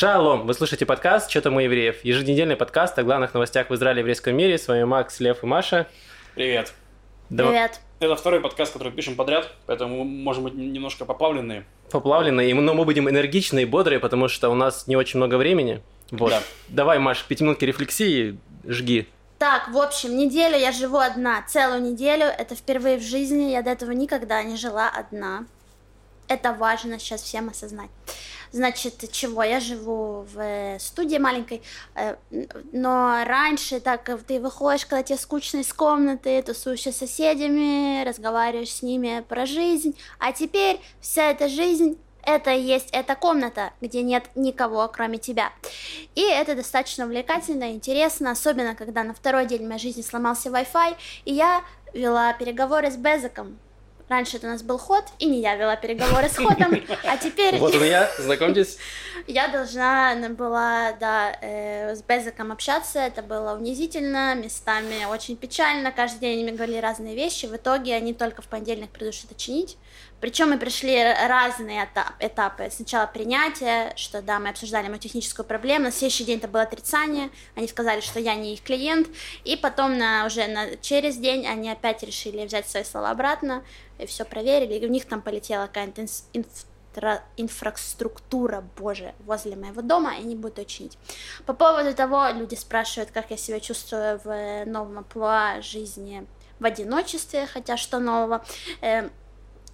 Шалом! Вы слушаете подкаст «Что там у евреев?» Еженедельный подкаст о главных новостях в Израиле и еврейском мире. С вами Макс, Лев и Маша. Привет. Да- Привет. Это второй подкаст, который пишем подряд, поэтому мы можем быть немножко поплавленные. Поплавленные, но мы будем энергичные и бодрые, потому что у нас не очень много времени. Вот. Да. Давай, Маш, пятиминутки рефлексии, жги. Так, в общем, неделю я живу одна, целую неделю. Это впервые в жизни, я до этого никогда не жила одна. Это важно сейчас всем осознать. Значит, чего? Я живу в э, студии маленькой, э, но раньше так э, ты выходишь, когда тебе скучно из комнаты, тусуешься с соседями, разговариваешь с ними про жизнь, а теперь вся эта жизнь это и есть эта комната, где нет никого, кроме тебя. И это достаточно увлекательно, интересно, особенно когда на второй день моей жизни сломался Wi-Fi, и я вела переговоры с Безиком. Раньше это у нас был ход, и не я вела переговоры с ходом, а теперь Вот он я, знакомьтесь. я должна была, да, э, с Безиком общаться, это было унизительно, местами очень печально, каждый день они мне говорили разные вещи, в итоге они только в понедельник придут что-то чинить, причем мы пришли р- разные этап- этапы, сначала принятие, что да, мы обсуждали мою техническую проблему, на следующий день это было отрицание, они сказали, что я не их клиент, и потом на, уже на, через день они опять решили взять свои слова обратно, и все проверили, и у них там полетела какая-то инф- инфраструктура, боже, возле моего дома, и не буду чинить. По поводу того, люди спрашивают, как я себя чувствую в новом амплуа жизни в одиночестве, хотя что нового.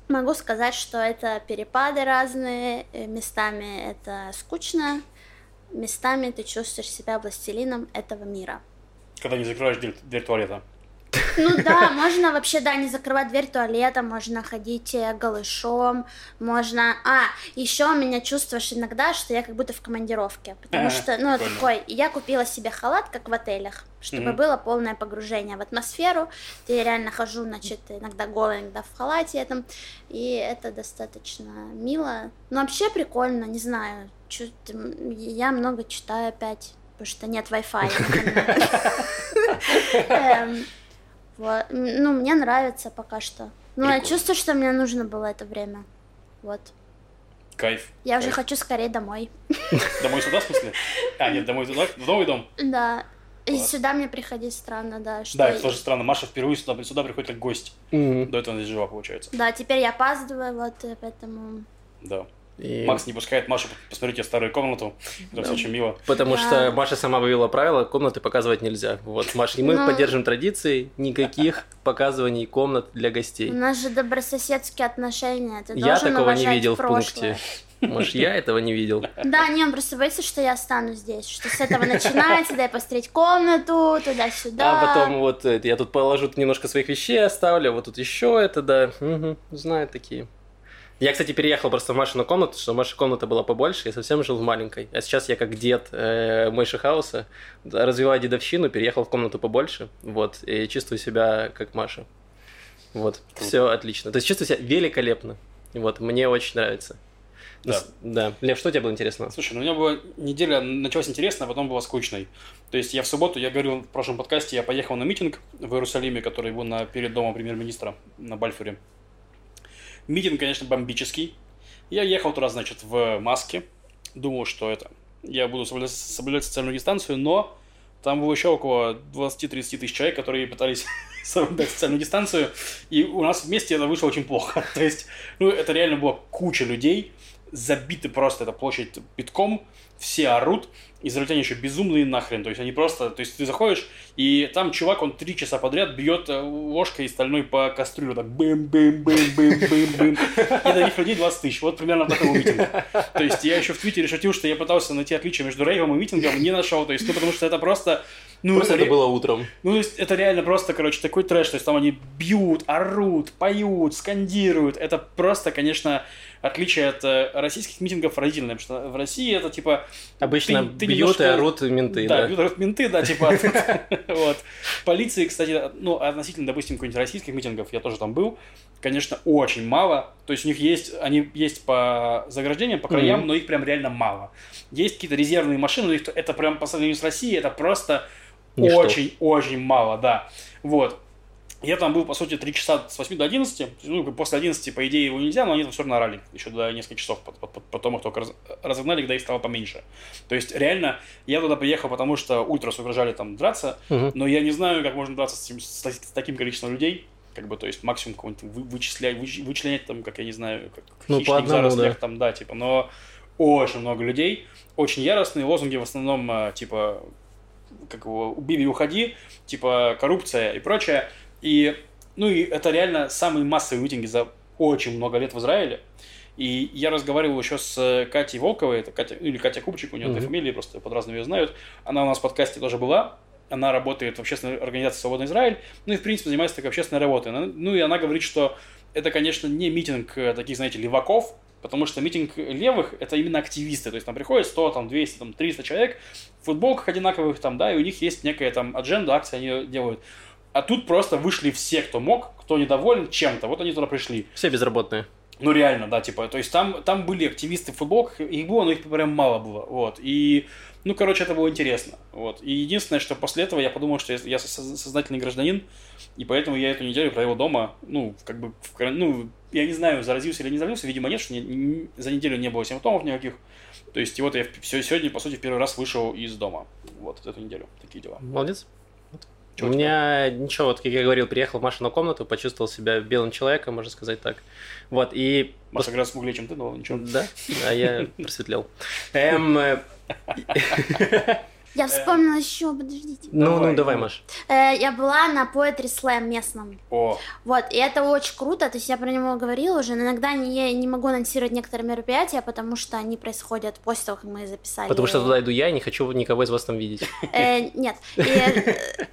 Могу сказать, что это перепады разные, э, местами это скучно, местами ты чувствуешь себя властелином этого мира. Когда не закрываешь дверь, дверь туалета. Ну да, можно вообще, да, не закрывать дверь туалета, можно ходить э, голышом, можно... А, еще у меня чувствуешь иногда, что я как будто в командировке, потому А, что, ну, такой, я купила себе халат, как в отелях, чтобы было полное погружение в атмосферу, я реально хожу, значит, иногда голая, иногда в халате этом, и это достаточно мило, но вообще прикольно, не знаю, м, я много читаю опять, потому что нет Wi-Fi. Вот. Ну, мне нравится пока что. Ну, я чувствую, что мне нужно было это время. Вот. Кайф. Я уже Кайф. хочу скорее домой. Домой сюда, в смысле? А, нет, домой туда, в новый дом. Да. И сюда мне приходить странно, да. Что... Да, это тоже странно. Маша впервые сюда, сюда приходит как гость. Мгм. До этого она здесь жива, получается. Да, теперь я опаздываю, вот, поэтому... Да. И- Макс не пускает Машу посмотреть ее старую комнату. Это все очень мило. Потому Да. что Маша сама вывела правила, комнаты показывать нельзя. Вот, Маша, и мы Ну. поддержим традиции, никаких показываний комнат для У гостей. нас же добрососедские отношения, ты Я такого не видел в прошлое. пункте. Может, я этого не видел. Да, не, он просто боится, что я останусь здесь, что с этого начинается, дай посмотреть комнату, туда-сюда. А потом вот я тут положу немножко своих вещей, оставлю, вот тут еще это, да. Мгм, знаю такие. Я, кстати, переехал просто в Машину комнату, что Маша комната была побольше, я совсем жил в маленькой. А сейчас я как дед э, Мойши Хауса, да, развиваю дедовщину, переехал в комнату побольше, вот, и чувствую себя как Маша. Вот, Круто. все отлично. То есть чувствую себя великолепно. Вот, мне очень нравится. Да. Да. Лев, что тебе было интересно? Слушай, ну у меня была неделя, началась интересно, а потом была скучной. То есть я в субботу, я говорил в прошлом подкасте, я поехал на митинг в Иерусалиме, который был на, перед домом премьер-министра на Бальфуре. Митинг, конечно, бомбический. Я ехал туда, значит, в маске. Думал, что это... Я буду соблюдать, соблюдать социальную дистанцию, но там было еще около 20-30 тысяч человек, которые пытались соблюдать социальную дистанцию, и у нас вместе это вышло очень плохо. То есть, ну, это реально была куча людей, забиты просто эта площадь битком, все орут, израильтяне еще безумные нахрен, то есть они просто, то есть ты заходишь, и там чувак, он три часа подряд бьет э, ложкой стальной по кастрюлю, так бэм бэм бэм бэм бэм бэм и таких людей 20 тысяч, вот примерно такой был митинг. То есть я еще в Твиттере шутил, что я пытался найти отличие между рейвом и митингом, не нашел, то есть, ну, потому что это просто, ну, Просто это ре- было утром. ну, то есть, это реально просто, короче, такой трэш. То есть, там они бьют, орут, поют, скандируют. Это просто, конечно, отличие от э, российских митингов разительное. Потому что в России это, типа... Обычно ты- ты бьют немножко- и орут менты, да, да. бьют, орут менты, да, типа... Вот. Полиции, кстати, ну, относительно, допустим, каких-нибудь российских митингов, я тоже там был, конечно, очень мало. То есть, у них есть, они есть по заграждениям, по краям, но их прям реально мало. Есть какие-то резервные машины, но их это прям по сравнению с Россией, это просто очень-очень мало, да. Вот. Я там был, по сути, 3 часа с 8 до 11. Ну, после 11, по идее, его нельзя, но они там все равно орали еще до нескольких часов. Потом их только раз, разогнали, когда их стало поменьше. То есть, реально, я туда приехал, потому что ультрас угрожали там драться, угу. но я не знаю, как можно драться с, с, с таким количеством людей. Как бы, то есть, максимум кого-нибудь вы, вычислять, выч, вычленять там, как я не знаю, как ну, по одному, зарослях, да. там, да, типа, но очень много людей, очень яростные лозунги в основном, э, типа, как его, убей и уходи, типа, коррупция и прочее. И, ну, и это реально самые массовые митинги за очень много лет в Израиле. И я разговаривал еще с Катей Волковой, это Катя, или Катя Купчик, у нее mm-hmm. фамилии, просто под разными ее знают. Она у нас в подкасте тоже была. Она работает в общественной организации «Свободный Израиль», ну и, в принципе, занимается такой общественной работой. Ну и она говорит, что это, конечно, не митинг э, таких, знаете, леваков, потому что митинг левых – это именно активисты, то есть там приходит 100, там, 200, там, 300 человек в футболках одинаковых, там, да, и у них есть некая там адженда, акция они делают. А тут просто вышли все, кто мог, кто недоволен чем-то. Вот они туда пришли. Все безработные. Ну, реально, да, типа, то есть там, там были активисты в футболках, их было, но их прям мало было, вот, и, ну, короче, это было интересно, вот, и единственное, что после этого я подумал, что я, я сознательный гражданин, и поэтому я эту неделю провел дома, ну, как бы, в, ну, я не знаю, заразился или не заразился, видимо, нет, что не, не, за неделю не было симптомов никаких, то есть, и вот я все, сегодня, по сути, в первый раз вышел из дома, вот, эту неделю, такие дела. Молодец. Чего у меня ничего, вот как я говорил, приехал в Машину комнату, почувствовал себя белым человеком, можно сказать так. Вот, и... Маша гораздо смуглее, чем ты, но ничего. Да, а я просветлел. Эм, э, я вспомнила еще, подождите. Ну, ну, давай, Маш. Э, я была на Poetry Slam местном. О. Вот, и это очень круто, то есть я про него говорила уже, но иногда не, не могу анонсировать некоторые мероприятия, потому что они происходят после того, как мы записали. Потому что туда иду я и не хочу никого из вас там видеть. Э, нет.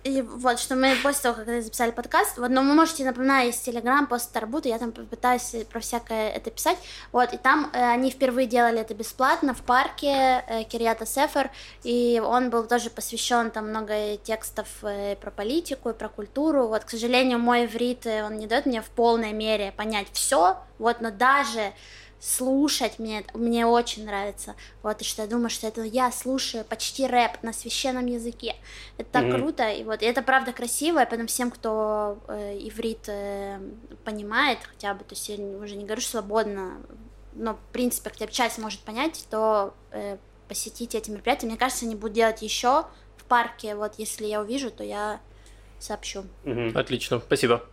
И вот, что мы после того, как записали подкаст, вот, но вы можете, напоминать, есть Телеграм, пост Тарбута, я там пытаюсь про всякое это писать, вот, и там они впервые делали это бесплатно в парке Кирията Сефер, и он был тоже посвящен там много текстов э, про политику и про культуру. Вот, к сожалению, мой иврит, э, он не дает мне в полной мере понять все, вот, но даже слушать мне, мне очень нравится. Вот, и что я думаю, что это я слушаю почти рэп на священном языке. Это так mm-hmm. круто, и вот, и это правда красиво, и поэтому всем, кто э, иврит э, понимает хотя бы, то есть я уже не говорю свободно, но, в принципе, хотя бы часть может понять, то э, посетить эти мероприятия. Мне кажется, они будут делать еще в парке. Вот если я увижу, то я сообщу. Угу. Отлично, спасибо.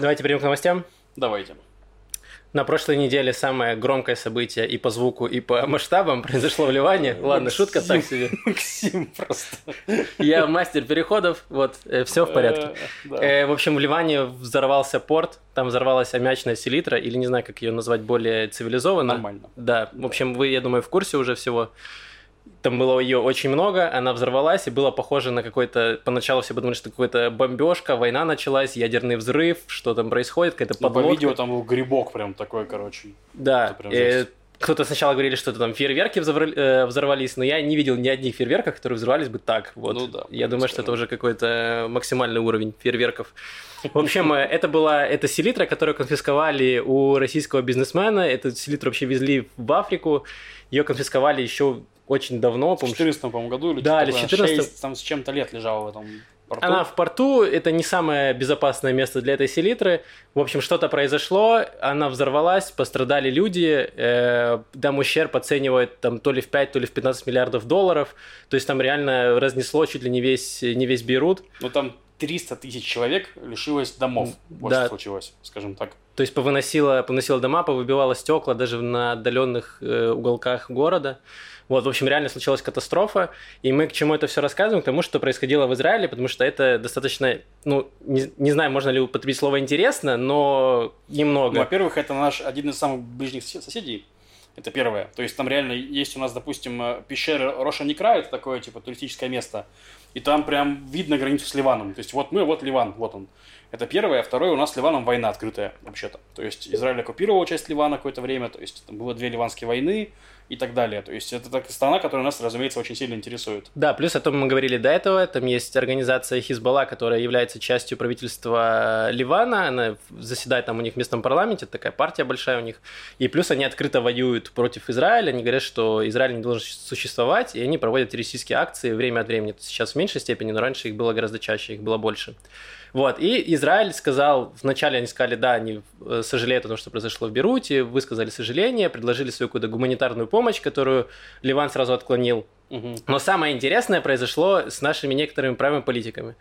Давайте перейдем к новостям. Давайте. На прошлой неделе самое громкое событие и по звуку, и по масштабам произошло в Ливане. Ладно, Максим, шутка так себе. Максим просто. Я мастер переходов, вот, э, все в порядке. Э, э, в общем, в Ливане взорвался порт, там взорвалась аммиачная селитра, или не знаю, как ее назвать более цивилизованно. Нормально. Да, в общем, вы, я думаю, в курсе уже всего. Там было ее очень много, она взорвалась, и было похоже на какой-то... Поначалу все подумали, что какая-то бомбежка, война началась, ядерный взрыв, что там происходит, какая-то подлодка. Ну, по видео там был грибок прям такой, короче. Да, э, кто-то сначала говорили, что это там фейерверки э, взорвались, но я не видел ни одних фейерверков, которые взорвались бы так. Вот. Ну да. Я думаю, что это уже какой-то максимальный уровень фейерверков. В общем, э, это была эта селитра, которую конфисковали у российского бизнесмена. Эту селитру вообще везли в Африку. Ее конфисковали еще очень давно. В 2014 по году или да, или в 14 там с чем-то лет лежала в этом порту. Она в порту, это не самое безопасное место для этой селитры. В общем, что-то произошло, она взорвалась, пострадали люди, э, там ущерб оценивает там то ли в 5, то ли в 15 миллиардов долларов. То есть там реально разнесло чуть ли не весь, не весь Бейрут. Ну там 300 тысяч человек лишилось домов. Вот да. что случилось, скажем так. То есть повыносило, повыносило дома, повыбивало стекла даже на отдаленных э, уголках города. Вот, в общем, реально случилась катастрофа, и мы к чему это все рассказываем? К тому, что происходило в Израиле, потому что это достаточно, ну, не, не знаю, можно ли употребить слово «интересно», но немного. Ну, во-первых, это наш один из самых ближних соседей, это первое. То есть там реально есть у нас, допустим, э, пещера Роша Никра, это такое, типа, туристическое место, и там прям видно границу с Ливаном. То есть вот мы, вот Ливан, вот он. Это первое. А второе, у нас с Ливаном война открытая, вообще-то. То есть Израиль оккупировал часть Ливана какое-то время, то есть там было две ливанские войны, и так далее. То есть это такая страна, которая нас, разумеется, очень сильно интересует. Да, плюс о том мы говорили до этого, там есть организация Хизбалла, которая является частью правительства Ливана, она заседает там у них в местном парламенте, такая партия большая у них, и плюс они открыто воюют против Израиля, они говорят, что Израиль не должен существовать, и они проводят террористические акции время от времени. Сейчас в меньшей степени, но раньше их было гораздо чаще, их было больше. Вот, и Израиль сказал, вначале они сказали, да, они э, сожалеют о том, что произошло в Беруте, высказали сожаление, предложили свою какую-то гуманитарную помощь, которую Ливан сразу отклонил. Но самое интересное произошло с нашими некоторыми правыми политиками.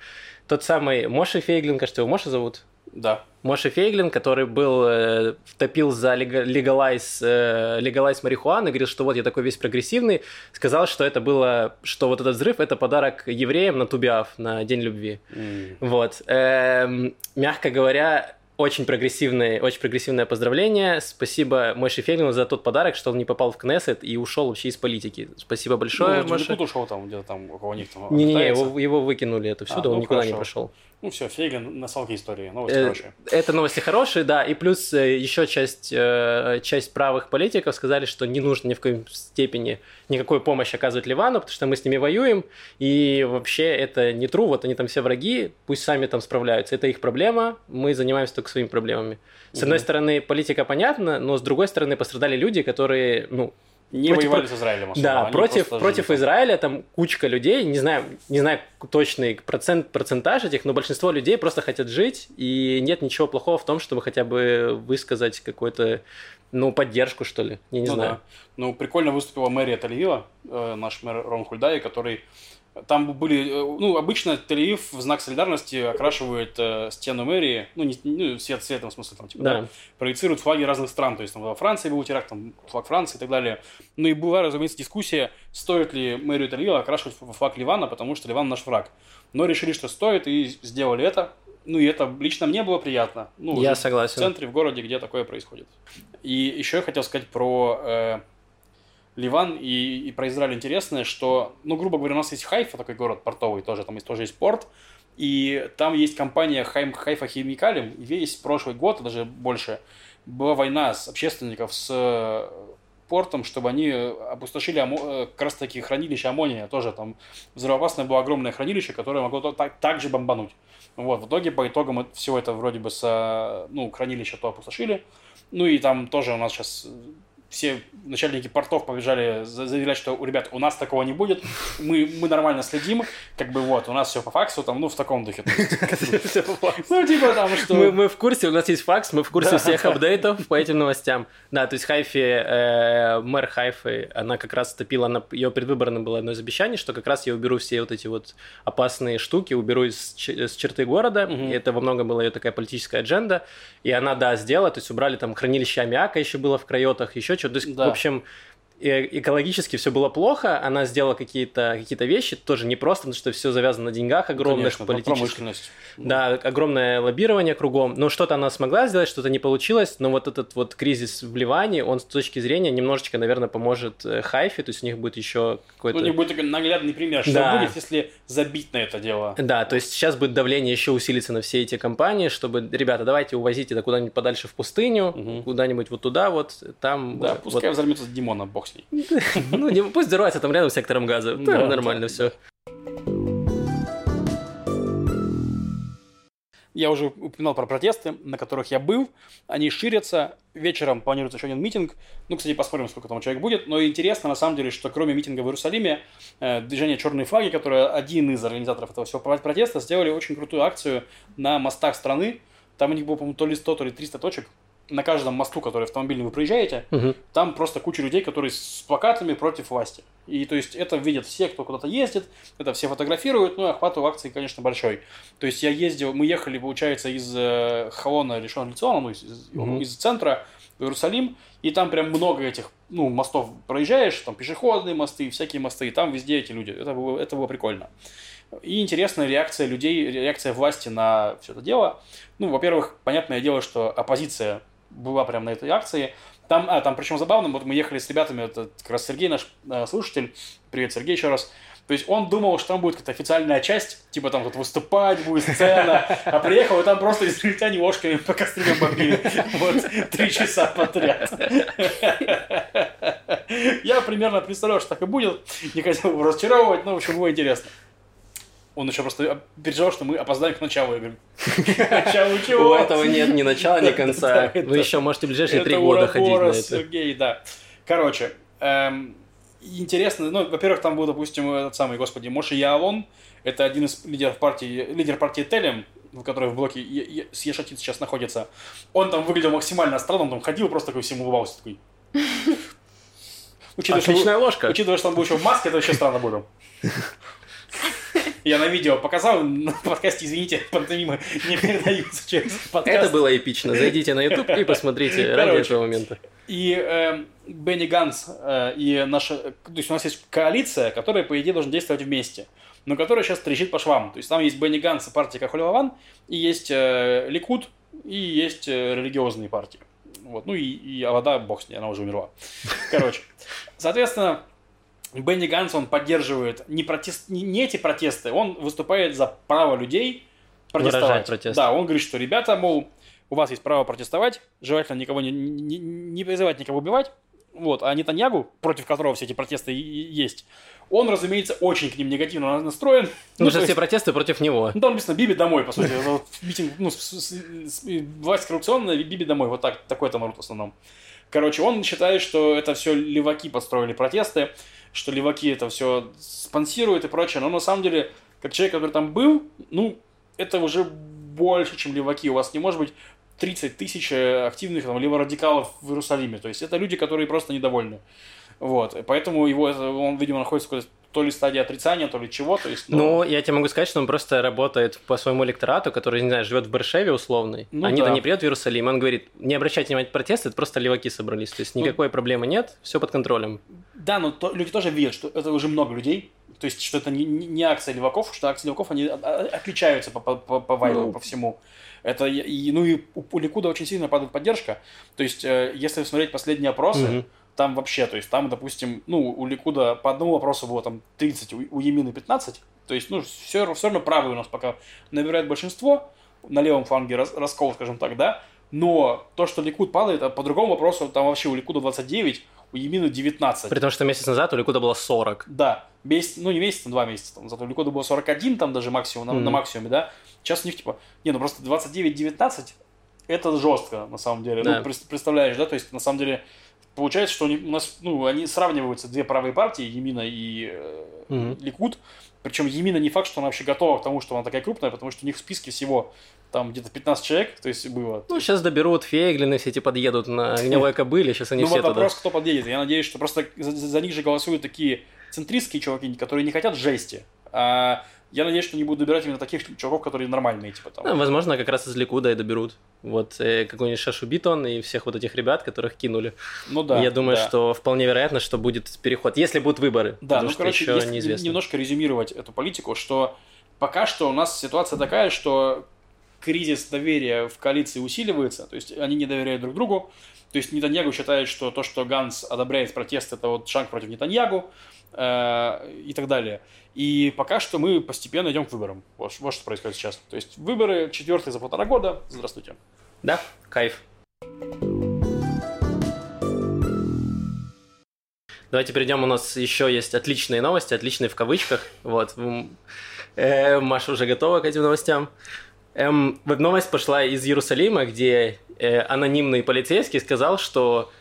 Тот самый Моше Фейглин, кажется, его Моше зовут? Да. Моше Фейглин, который был, э, топил за легалайз, э, легалайз марихуаны, говорил, что вот я такой весь прогрессивный, сказал, что это было, что вот этот взрыв – это подарок евреям на Тубиав, на День любви. М. Вот. Эм, мягко говоря, очень прогрессивное, очень прогрессивное поздравление. Спасибо Мойше Фейглину за тот подарок, что он не попал в Кнессет и ушел вообще из политики. Спасибо большое, ну, Моше. Ушел там, где-то там около них там Не-не-не, его, его выкинули это всюду, А, он ну, никуда не хорошо. Ну все, Фейгин на салке истории, новости Э, хорошие. Это новости хорошие, да, и плюс э, еще часть, э, часть правых политиков сказали, что не нужно ни в коем степени никакой помощи оказывать Ливану, потому что мы с ними воюем, и вообще это не true, вот они там все враги, пусть сами там справляются, это их проблема, мы занимаемся только своими проблемами. С одной Мгм. стороны, политика понятна, но с другой стороны, пострадали люди, которые, ну, Не против- воевали с Израилем особо, да, они против, против жили. Израиля там кучка людей, не знаю, не знаю точный процент, процентаж этих, но большинство людей просто хотят жить, и нет ничего плохого в том, чтобы хотя бы высказать какую-то, ну, поддержку, что ли, я не ну, знаю. Да. Ну, прикольно выступила мэрия Тель-Авива, э, наш мэр Рон Хульдай, который... Там были... э, Ну, обычно Тель-Авив в знак солидарности окрашивает э, стену мэрии, ну, не, ну, свет цветом, в смысле, там, типа, да. Да. проецируют флаги разных стран. То есть, там, во Франции был теракт, там, флаг Франции и так далее. Ну, и была, разумеется, дискуссия, стоит ли мэрию Тель-Авива окрашивать флаг Ливана, потому что Ливан наш враг. Но решили, что стоит, и сделали это. Ну, и это лично мне было приятно. Ну, Я жить в согласен. центре, в городе, где такое происходит. И еще я хотел сказать про э, Ливан и, и про Израиль интересное, что, ну, грубо говоря, у нас есть Хайфа, такой город портовый тоже, там есть, тоже есть порт, и там есть компания Хайм, Хайфа Химикалим, и весь прошлый год, даже больше, была война с общественников с э, портом, чтобы они опустошили амо- э, как раз таки хранилище аммония, тоже там взрывоопасное было огромное хранилище, которое могло так, так же бомбануть. Вот, в итоге, по итогам всего это вроде бы с, э, ну, хранилище то опустошили, ну и там тоже у нас сейчас все начальники портов побежали за- заявлять, что, у ребят, у нас такого не будет, мы, мы нормально следим, как бы вот, у нас все по факсу, там, ну, в таком духе. Ну, типа там, что... Мы, в курсе, у нас есть факс, мы в курсе всех апдейтов по этим новостям. Да, то есть Хайфи, э, мэр Хайфы, она как раз топила, ее предвыборным было одно из обещаний, что как раз я уберу все вот эти вот опасные штуки, уберу из, черты города, это во многом была ее такая политическая адженда, и она, да, сделала, то есть убрали там хранилище аммиака еще было в Крайотах, еще что-то, то есть, Да. в общем, экологически все было плохо, она сделала какие-то какие вещи, тоже непросто, потому что все завязано на деньгах огромных, Конечно, политических. Да, огромное лоббирование кругом. Но что-то она смогла сделать, что-то не получилось. Но вот этот вот кризис в Ливане, он с точки зрения немножечко, наверное, поможет э, Хайфе. То есть у них будет еще Ну, какой-то... у них будет такой наглядный пример, что Да. будет, если забить на это дело. Да, то есть сейчас будет давление еще усилиться на все эти компании, чтобы, ребята, давайте увозите это куда-нибудь подальше в пустыню, Мгм. куда-нибудь вот туда вот, там... Да, вот- пускай взорвется Димона, бог ней. ну, пусть взрывается там рядом с сектором газа. Там нормально все. Я уже упоминал про протесты, на которых я был. Они ширятся. Вечером планируется еще один митинг. Ну, кстати, посмотрим, сколько там человек будет. Но интересно, на самом деле, что кроме митинга в Иерусалиме, э, движение «Черные флаги», которое один из организаторов этого всего протеста, сделали очень крутую акцию на мостах страны. Там у них было, по-моему, то ли 100, то ли 300 точек. На каждом мосту, который автомобильный вы проезжаете, там просто куча людей, которые с плакатами против власти. И то есть это видят все, кто куда-то ездит, это все фотографируют, ну и охват у акции, конечно, большой. То есть я ездил, мы ехали, получается, из э, Халона Решон Лициона, ну, из, Мгм. из центра в Иерусалим, и там прям много этих, ну, мостов проезжаешь, там пешеходные мосты, всякие мосты, и там везде эти люди. Это было, это было прикольно. И интересная реакция людей, реакция власти на все это дело. Ну, во-первых, понятное дело, что оппозиция была прям на этой акции. Там, а, там причем забавно, вот мы ехали с ребятами, это как раз Сергей, наш э, слушатель, привет, Сергей, еще раз. То есть он думал, что там будет какая-то официальная часть, типа там вот выступать будет сцена, а приехал, и там просто израильтяне ложками по кастрюлям бомбили. Вот, три часа подряд. Я примерно представлял, что так и будет. Не хотел разочаровывать, но, в общем, было интересно. Он еще просто переживал, что мы опоздаем к началу. «К началу У чего? этого нет ни начала, ни конца. Вы еще можете в ближайшие три года ходить на это. Сергей, да. Короче, эм, интересно, ну, во-первых, там был, допустим, этот самый, господи, Моши Яалон, это один из лидеров партии, лидер партии Телем, который в блоке с Ешатит сейчас находится. Он там выглядел максимально странно, он там ходил, просто такой всем улыбался, такой. Учитывая, Отличная что, ложка. Учитывая, что он был еще в маске, это вообще странно было. Я на видео показал, на подкасте, извините, пантомимы не передаются через подкаст. Это было эпично. Зайдите на YouTube и посмотрите Короче, ради этого момента. И э, Бенни Ганс э, и наша... То есть у нас есть коалиция, которая, по идее, должна действовать вместе но которая сейчас трещит по швам. То есть там есть Бенни Ганс и партия Кахолеваван, и есть э, Ликуд, и есть э, религиозные партии. Вот. Ну и, и Авада, бог с ней, она уже умерла. Короче. Соответственно, Бенни Ганс, он поддерживает не, протест, не, не эти протесты, он выступает за право людей протестовать. Протест. Да, он говорит, что ребята, мол, у вас есть право протестовать, желательно никого не, не, не призывать никого убивать, вот, а Нетаньягу, против которого все эти протесты есть, он, разумеется, очень к ним негативно настроен. Ну, что все протесты против него. Ну, там написано «Биби домой», по сути. Митинг, ну, власть коррупционная, «Биби домой». Вот так, такой там народ в основном. Короче, он считает, что это все леваки построили протесты, что леваки это все спонсируют и прочее. Но на самом деле, как человек, который там был, ну, это уже больше, чем леваки. У вас не может быть 30 тысяч э, активных там, леворадикалов в Иерусалиме. То есть это люди, которые просто недовольны. Вот, поэтому его, он, видимо, находится в то ли стадии отрицания, то ли чего. То есть, ну... ну, я тебе могу сказать, что он просто работает по своему электорату, который, не знаю, живет в Баршеве условный. Ну, Они-то да. не приедут в Иерусалим. Он говорит, не обращайте внимания на протесты, это просто леваки собрались. То есть ну, никакой ну, проблемы нет, все под контролем. Да, но то, люди тоже видят, что это уже много людей. То есть, что это не, не акция леваков, что акции леваков, они отличаются по, по, по, по вайбу, ну, по всему. Это, и, ну и у, у Ликуда очень сильно падает поддержка. То есть, э, если смотреть последние опросы, угу там вообще, то есть там, допустим, ну, у Ликуда по одному вопросу было там 30, у, у Емины 15, то есть, ну, все, все равно правый у нас пока набирает большинство, на левом фланге рас, раскол, скажем так, да, но то, что Ликуд падает, а по другому вопросу, там вообще у Ликуда 29, у Емины 19. При том, что месяц назад у Ликуда было 40. Да, месяц, ну не месяц, а два месяца, там, зато у Ликуда было 41, там даже максимум, на, mm-hmm. на максимуме, да, сейчас у них типа, не, ну просто 29-19, это жестко, на самом деле, ну, да. ну, представляешь, да, то есть, на самом деле, получается, что у нас, ну, они сравниваются, две правые партии, Емина и э, угу. Ликуд. Причем Емина не факт, что она вообще готова к тому, что она такая крупная, потому что у них в списке всего там где-то 15 человек, то есть было. Ну, сейчас доберут Фейглины, все эти подъедут на гнилой кобыле, сейчас они ну, все вот вопрос, кто подъедет. Я надеюсь, что просто за, за них же голосуют такие центристские чуваки, которые не хотят жести, а я надеюсь, что они будут добирать именно таких чуваков, которые нормальные, типа там. Ну, возможно, как раз из Ликуда и доберут. Вот э, какой-нибудь Шашу Битон и всех вот этих ребят, которых кинули. Ну да. Я думаю, да. что вполне вероятно, что будет переход, если будут выборы. Да, ну короче, еще если неизвестно. немножко резюмировать эту политику, что пока что у нас ситуация такая, что кризис доверия в коалиции усиливается, то есть они не доверяют друг другу. То есть Нетаньягу считает, что то, что Ганс одобряет протест, это вот шаг против Нетаньягу и так далее. И пока что мы постепенно идем к выборам. Вот, вот что происходит сейчас. То есть выборы четвертые за полтора года. Здравствуйте. Да, кайф. Давайте перейдем. У нас еще есть отличные новости, отличные в кавычках. Вот. Э, Маша уже готова к этим новостям. Эм, новость пошла из Иерусалима, где э, анонимный полицейский сказал, что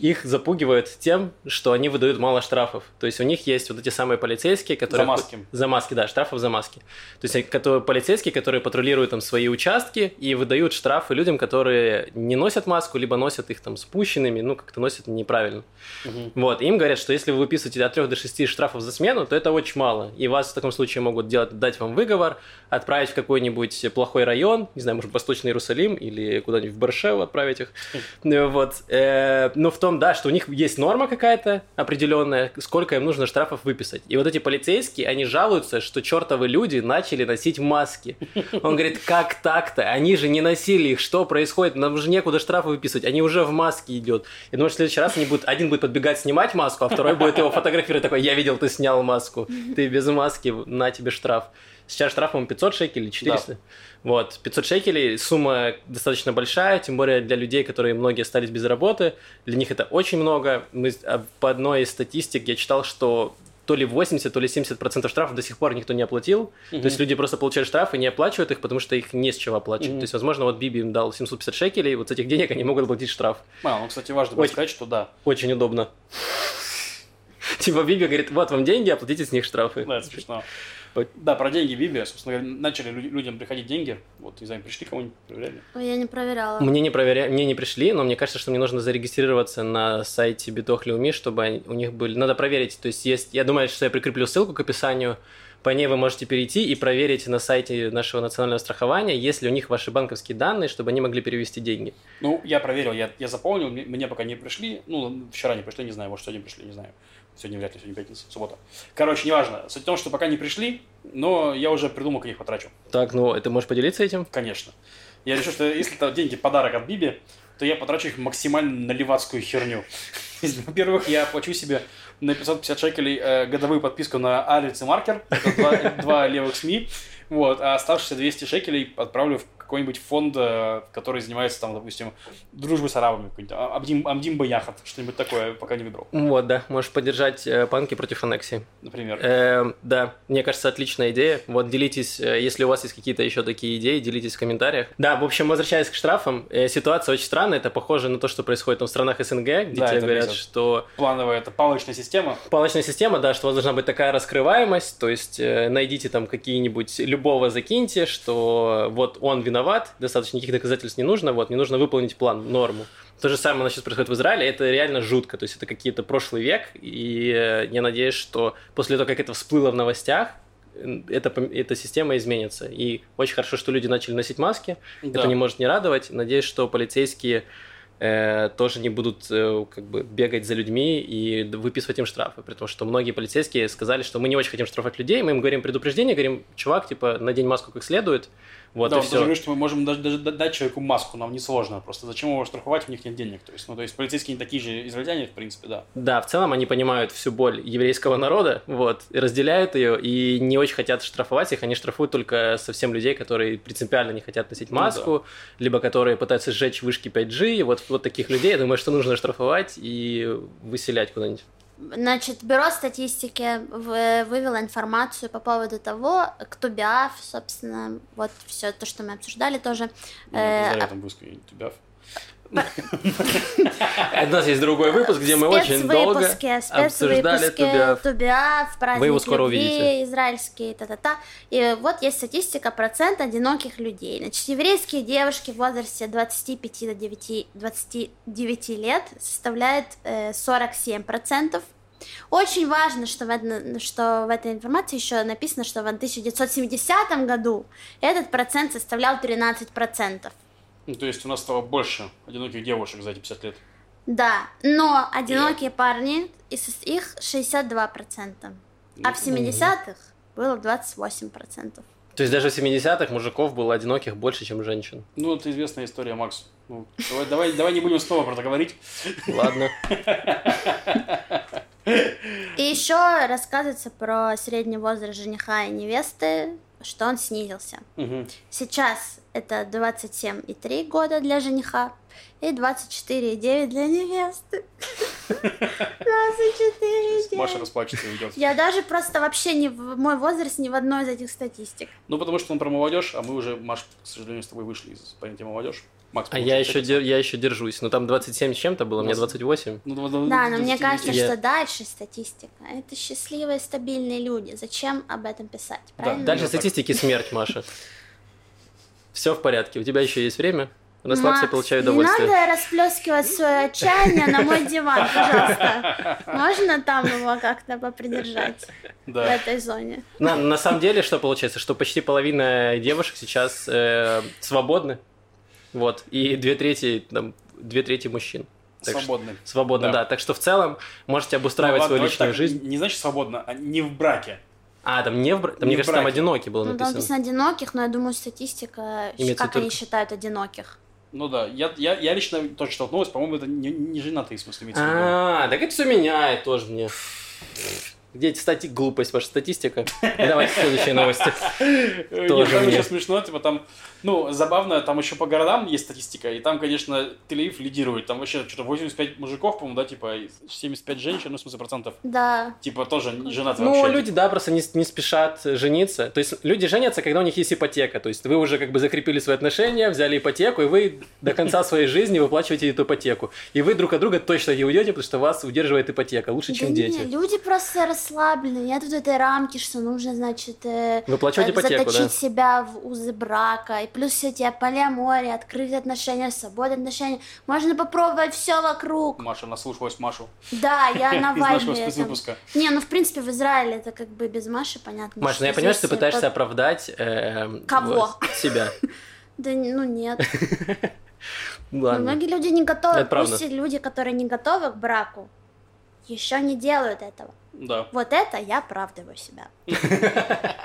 их запугивают тем, что они выдают мало штрафов. То есть у них есть вот эти самые полицейские, которые... За маски. За маски, да, штрафов за маски. То есть которые, полицейские, которые патрулируют там свои участки и выдают штрафы людям, которые не носят маску, либо носят их там спущенными, ну, как-то носят неправильно. Угу. Вот, им говорят, что если вы выписываете от 3 до 6 штрафов за смену, то это очень мало. И вас в таком случае могут делать, дать вам выговор, отправить в какой-нибудь плохой район, не знаю, может, Восточный Иерусалим или куда-нибудь в Баршеву отправить их. Вот. Э, но в том, да, что у них есть норма какая-то определенная, сколько им нужно штрафов выписать. И вот эти полицейские, они жалуются, что чертовы люди начали носить маски. Он говорит, как так-то? Они же не носили их, что происходит? Нам же некуда штрафы выписывать, они уже в маске идет. Я думаю, в следующий раз они будут, один будет подбегать снимать маску, а второй будет его фотографировать такой, я видел, ты снял маску, ты без маски, на тебе штраф. Сейчас штраф, по 500 шекелей, 400. Да. Вот, 500 шекелей, сумма достаточно большая, тем более для людей, которые многие остались без работы. Для них это очень много. Мы, а, по одной из статистик я читал, что то ли 80, то ли 70 процентов штрафов до сих пор никто не оплатил. Mm-hmm. То есть люди просто получают штрафы и не оплачивают их, потому что их не с чего оплачивать. Mm-hmm. То есть, возможно, вот Биби им дал 750 шекелей, вот с этих денег они могут оплатить штраф. А, ну, кстати, важно очень, сказать, что да. Очень удобно. Типа Биби говорит, вот вам деньги, оплатите с них штрафы. Да, смешно. Да, про деньги Биби, собственно говоря, начали людям приходить деньги. Вот, не знаю, пришли кому-нибудь, проверяли? Я не проверяла. Мне не, проверя... мне не пришли, но мне кажется, что мне нужно зарегистрироваться на сайте Битохлеуми, чтобы у них были... Надо проверить, то есть есть... Я думаю, что я прикреплю ссылку к описанию, по ней вы можете перейти и проверить на сайте нашего национального страхования, есть ли у них ваши банковские данные, чтобы они могли перевести деньги. Ну, я проверил, я, я заполнил, мне пока не пришли. Ну, вчера не пришли, не знаю, может, сегодня пришли, не знаю. Сегодня вряд ли, сегодня пятница, суббота. Короче, неважно. Суть в том, что пока не пришли, но я уже придумал, как их потрачу. Так, ну, ты можешь поделиться этим? Конечно. Я решил, что если это деньги подарок от Биби, то я потрачу их максимально на левацкую херню. Во-первых, я оплачу себе на 550 шекелей э, годовую подписку на Алиц и Маркер. Это два, два левых СМИ. Вот, а оставшиеся 200 шекелей отправлю в какой-нибудь фонд, э, который занимается, там, допустим, дружбой с арабами, какой-нибудь а, Абдим Баяхат, что-нибудь такое, пока не выбрал. Вот, да, можешь поддержать э, панки против аннексии. Например. Э, да, мне кажется, отличная идея. Вот делитесь, э, если у вас есть какие-то еще такие идеи, делитесь в комментариях. Да, в общем, возвращаясь к штрафам, э, ситуация очень странная, это похоже на то, что происходит там, в странах СНГ, где да, тебе говорят, бесит. что... Плановая, это палочная система. Палочная система, да, что у вас должна быть такая раскрываемость, то есть э, найдите там какие-нибудь, любого закиньте, что вот он виноват, достаточно никаких доказательств не нужно, вот, не нужно выполнить план, норму. То же самое сейчас происходит в Израиле, это реально жутко, то есть это какие-то прошлый век, и э, я надеюсь, что после того, как это всплыло в новостях, эта, эта система изменится. И очень хорошо, что люди начали носить маски, да. это не может не радовать. Надеюсь, что полицейские э, тоже не будут э, как бы бегать за людьми и выписывать им штрафы, при том, что многие полицейские сказали, что мы не очень хотим штрафовать людей, мы им говорим предупреждение, говорим, чувак, типа, надень маску как следует, вот, да, и все. говорит, что мы можем даже, даже дать человеку маску, нам не сложно. Просто зачем его штрафовать, у них нет денег. То есть, ну, то есть полицейские не такие же израильтяне, в принципе, да. Да, в целом они понимают всю боль еврейского народа, вот, и разделяют ее, и не очень хотят штрафовать их, они штрафуют только совсем людей, которые принципиально не хотят носить маску, ну, да. либо которые пытаются сжечь вышки 5G, вот, вот таких людей, я думаю, что нужно штрафовать и выселять куда-нибудь. Значит, бюро статистики вывело информацию по поводу того, кто биаф, собственно, вот все то, что мы обсуждали тоже. Ну, э, этом выпуске Тубиаф. У нас есть другой выпуск, где мы очень долго обсуждали Тубиаф. Тубиаф, праздник Вы его скоро увидите. израильский, та-та-та. И вот есть статистика процент одиноких людей. Значит, еврейские девушки в возрасте 25 до 9, 29 лет составляют 47 процентов. Очень важно, что в, что в этой информации еще написано, что в 1970 году этот процент составлял 13%. Ну, то есть у нас стало больше одиноких девушек за эти 50 лет. Да, но одинокие yeah. парни, из их 62%. А в 70-х было 28%. То есть даже в 70-х мужиков было одиноких больше, чем женщин. Ну, это известная история, Макс. Ну, давай, давай, давай не будем снова про это говорить. Ладно. И еще рассказывается про средний возраст жениха и невесты, что он снизился. Угу. Сейчас это 27,3 года для жениха и 24,9 для невесты. 24,9. Маша расплачется и уйдет. Я даже просто вообще не в мой возраст ни в одной из этих статистик. Ну, потому что он про молодежь, а мы уже, Маш, к сожалению, с тобой вышли из понятия молодежь. Макс, а я еще, дер, я еще держусь. Ну, там 27 с чем-то было, 20... мне 28. Ну, да, но мне кажется, я... что дальше статистика. Это счастливые, стабильные люди. Зачем об этом писать? Правильно? Да, дальше статистики смерть, Маша. Все в порядке. У тебя еще есть время. Расслабься, Макс, получай удовольствие. Не надо расплескивать свое отчаяние на мой диван, пожалуйста. Можно там его как-то попридержать да. в этой зоне? На, на самом деле, что получается, что почти половина девушек сейчас э, свободны вот. И две трети, там, две трети мужчин. Так свободны. Что, свободно, да. да. Так что в целом можете обустраивать ну, свою личную так, жизнь. Не значит свободно, а не в браке. А, там не в браке? Там, не мне кажется, там одиноки было ну, написано. Ну, там написано одиноких, но я думаю, статистика, Имеется как только... они считают одиноких. Ну да, я, я, я лично тоже столкнулась, по-моему, это не, не женатые, в смысле, А, так это все меняет тоже мне. Где эти стати... Глупость, ваша статистика. Давайте следующие новости. Нет, Тоже там мне. смешно, типа там, ну, забавно, там еще по городам есть статистика, и там, конечно, Тель-Авив лидирует. Там вообще что-то 85 мужиков, по-моему, да, типа, и 75 женщин, ну, в смысле, процентов. Да. Типа, тоже не женаты Ну, вообще. люди, да, просто не, не спешат жениться. То есть люди женятся, когда у них есть ипотека. То есть вы уже как бы закрепили свои отношения, взяли ипотеку, и вы до конца своей жизни выплачиваете эту ипотеку. И вы друг от друга точно не уйдете, потому что вас удерживает ипотека. Лучше, чем дети. люди просто расслаблены. Нет вот этой рамки, что нужно, значит, э, Выплачивать э, ипотеку, заточить да. себя в узы брака. И плюс все эти полиамория, открытые отношения, свободные отношения. Можно попробовать все вокруг. Маша, наслушалась Машу Да, я на вайбе. Не, ну в принципе в Израиле это как бы без Маши понятно. Маш, ну я понимаю, что ты э, пытаешься оправдать... эм, Кого? себя. Да ну нет. Но Ладно. Многие люди не готовы. Это правда. Пусть люди, которые не готовы к браку, еще не делают этого. Да. Вот это я оправдываю себя.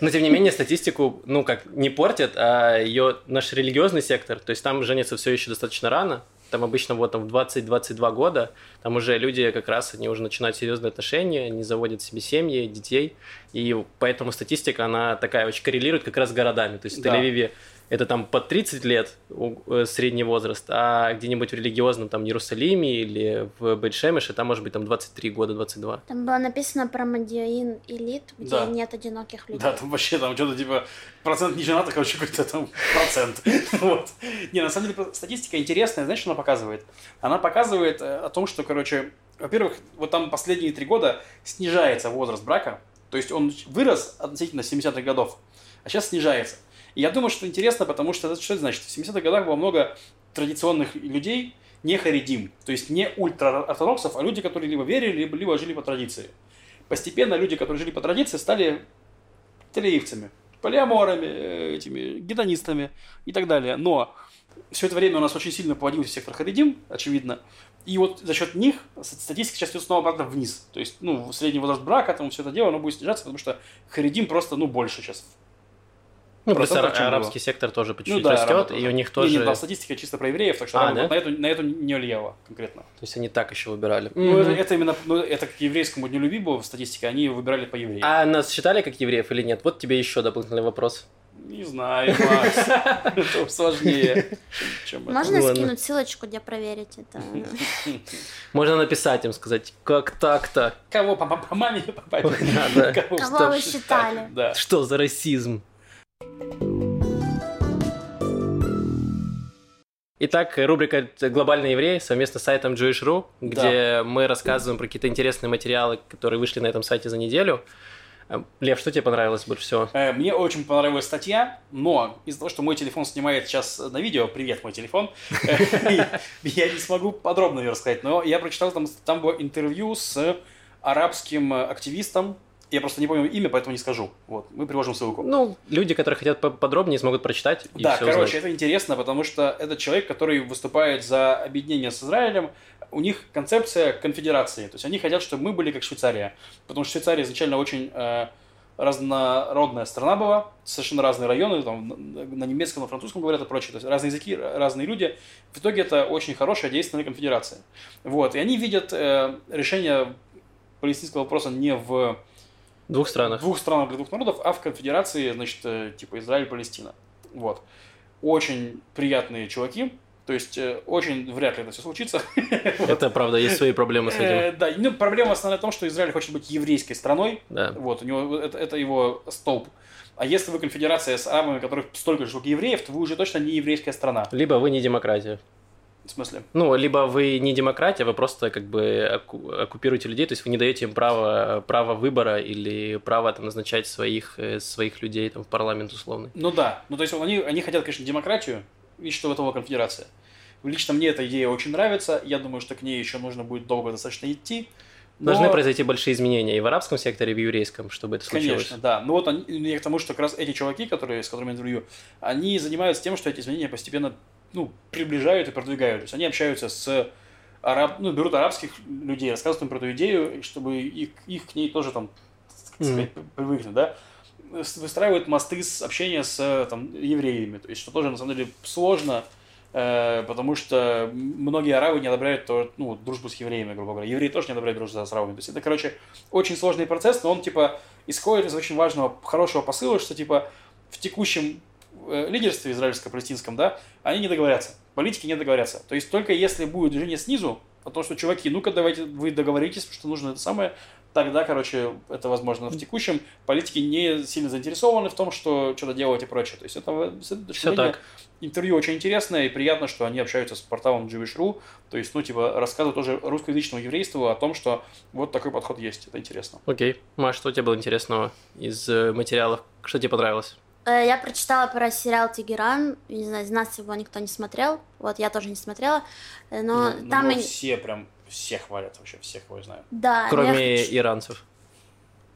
Но тем не менее статистику, ну как, не портят, а ее наш религиозный сектор, то есть там женятся все еще достаточно рано, там обычно вот там в 20-22 года, там уже люди как раз, они уже начинают серьезные отношения, они заводят себе семьи, детей, и поэтому статистика, она такая очень коррелирует как раз с городами, то есть в Да. Тель-Авиве это там под 30 лет э, средний возраст, а где-нибудь в религиозном там Иерусалиме или в Бейт-Шемеше там может быть там 23 года, 22. Там было написано про Мадиаин элит, где Да. нет одиноких людей. Да, там вообще там что-то типа процент неженатых, короче, какой-то там процент. Вот. Не, на самом деле статистика интересная, знаешь, что она показывает? Она показывает э, о том, что, короче, во-первых, вот там последние три года снижается возраст брака, то есть он вырос относительно 70-х годов, а сейчас снижается. И я думаю, что интересно, потому что что это значит? В 70-х годах было много традиционных людей, не харидим, то есть не ультраортодоксов, а люди, которые либо верили, либо, либо жили по традиции. Постепенно люди, которые жили по традиции, стали телеевцами, полиаморами, э, этими гедонистами и так далее. Но все это время у нас очень сильно поводился сектор харидим, очевидно. И вот за счет них статистика сейчас идет снова обратно вниз. То есть, ну, средний возраст брака, там все это дело, оно будет снижаться, потому что харидим просто, ну, больше сейчас. Ну, плюс Процентов, ара- чем было. арабский сектор тоже по Ну чуть-чуть да, растет, и у них Не, тоже... не, там статистика чисто про евреев, так что А, арабы да? вот на, эту, на эту не влияло конкретно. То есть они так еще выбирали. Ну, Мгм. это, это именно, ну, это к еврейскому дню любви было в статистике, они выбирали по евреям. А нас считали как евреев или нет? Вот тебе еще дополнительный вопрос. Не знаю, Макс. Это сложнее, чем это. Можно Ладно. скинуть ссылочку, где проверить это? Можно написать им, сказать, как так-то? Кого по, маме, по папе? Кого, вы считали? считали? Да. Что за расизм? Итак, рубрика «Глобальный еврей» совместно с сайтом Jewish.ru, где мы рассказываем про какие-то интересные материалы, которые вышли на этом сайте за неделю. Э, Лев, что тебе понравилось больше всего? Э, Мне очень понравилась статья, но из-за того, что мой телефон снимает сейчас на видео, привет, мой телефон, я не смогу подробно ее рассказать, но я прочитал, там, было интервью с арабским активистом, я просто не помню имя, поэтому не скажу. Вот, мы приложим ссылку. Ну, люди, которые хотят по- подробнее, смогут прочитать и Да, короче, узнать. это интересно, потому что это человек, который выступает за объединение с Израилем. У них концепция конфедерации. То есть они хотят, чтобы мы были как Швейцария. Потому что Швейцария изначально очень э, разнородная страна была, совершенно разные районы, там, на, немецком, на французском говорят и прочее. То есть разные языки, разные люди. В итоге это очень хорошая действенная конфедерация. Вот. И они видят э, решение палестинского вопроса не В двух странах. двух странах для двух народов, а в конфедерации, значит, э, типа Израиль Палестина. Вот. Очень приятные чуваки. То есть, э, очень вряд ли это все случится. Это правда, есть свои проблемы с Э, этим. Да, ну, проблема основная в том, что Израиль хочет быть еврейской страной. Да. Вот, у него это, это его столб. А если вы конфедерация с арабами, которых столько же, сколько евреев, то вы уже точно не еврейская страна. Либо вы не демократия. В смысле? Ну, либо вы не демократия, вы просто как бы оку- оккупируете людей, то есть вы не даете им право, право выбора или право там, назначать своих, э, своих людей там, в парламент условный. Ну да. Ну, то есть, они, они хотят, конечно, демократию, и что в этого конфедерация. Лично мне эта идея очень нравится. Я думаю, что к ней еще нужно будет долго достаточно идти. Но- Должны произойти большие изменения и в арабском секторе, и в еврейском, чтобы это случилось. Конечно, да. Ну вот они, я к тому, что как раз эти чуваки, которые, с которыми интервью, они занимаются тем, что эти изменения постепенно ну, приближают и продвигают. То есть они общаются с араб, ну, берут арабских людей, рассказывают им про эту идею, чтобы их, их к ней тоже там, так сказать, привыкнуть, да. Выстраивают мосты с общения с там, евреями, то есть что тоже на самом деле сложно, э, потому что многие арабы не одобряют то, ну, дружбу с евреями, грубо говоря. Евреи тоже не одобряют дружбу с арабами. То есть это, короче, очень сложный процесс, но он, типа, исходит из очень важного, хорошего посыла, что, типа, в текущем лидерстве израильско-палестинском, да, они не договорятся. Политики не договорятся. То есть только если будет движение снизу, о том, что, чуваки, ну-ка давайте вы договоритесь, что нужно это самое, тогда, короче, это возможно. В текущем политики не сильно заинтересованы в том, что что-то делать и прочее. То есть это, Все так. интервью очень интересное и приятно, что они общаются с порталом Jewish.ru, то есть, ну, типа, рассказывают тоже русскоязычному еврейству о том, что вот такой подход есть. Это интересно. Окей. Маш, что у тебя было интересного из э, материалов? Что тебе понравилось? Э, я прочитала про сериал «Тегеран». Не знаю, из нас его никто не смотрел. Вот, я тоже не смотрела. Э, но ну, там... Ну, все прям, все хвалят вообще, всех кого я знаю. Да. Кроме хочу... иранцев.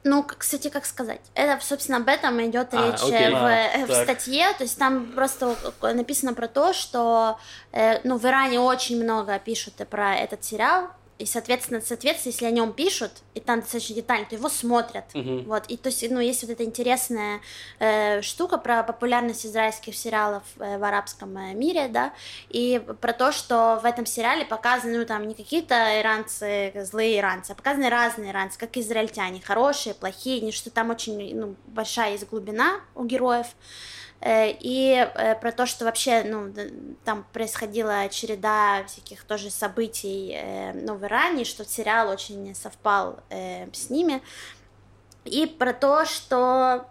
Ну, кстати, как сказать? Это, собственно, об этом идет а, речь окей. в, а, в статье. То есть там просто написано про то, что э, ну, в Иране очень много пишут про этот сериал, и, соответственно, соответственно, если о нем пишут, и там достаточно детально, то его смотрят. Uh-huh. Вот. И то есть, ну, есть вот эта интересная э, штука про популярность израильских сериалов э, в арабском э, мире, да, и про то, что в этом сериале показаны, ну, там, не какие-то иранцы, злые иранцы, а показаны разные иранцы, как израильтяне, хорошие, плохие, не что там очень, ну, большая есть глубина у героев. Э, и э, про то, что вообще, ну, там происходила череда всяких тоже событий, э, ну, в Иране, что сериал очень совпал с ними, и про то, что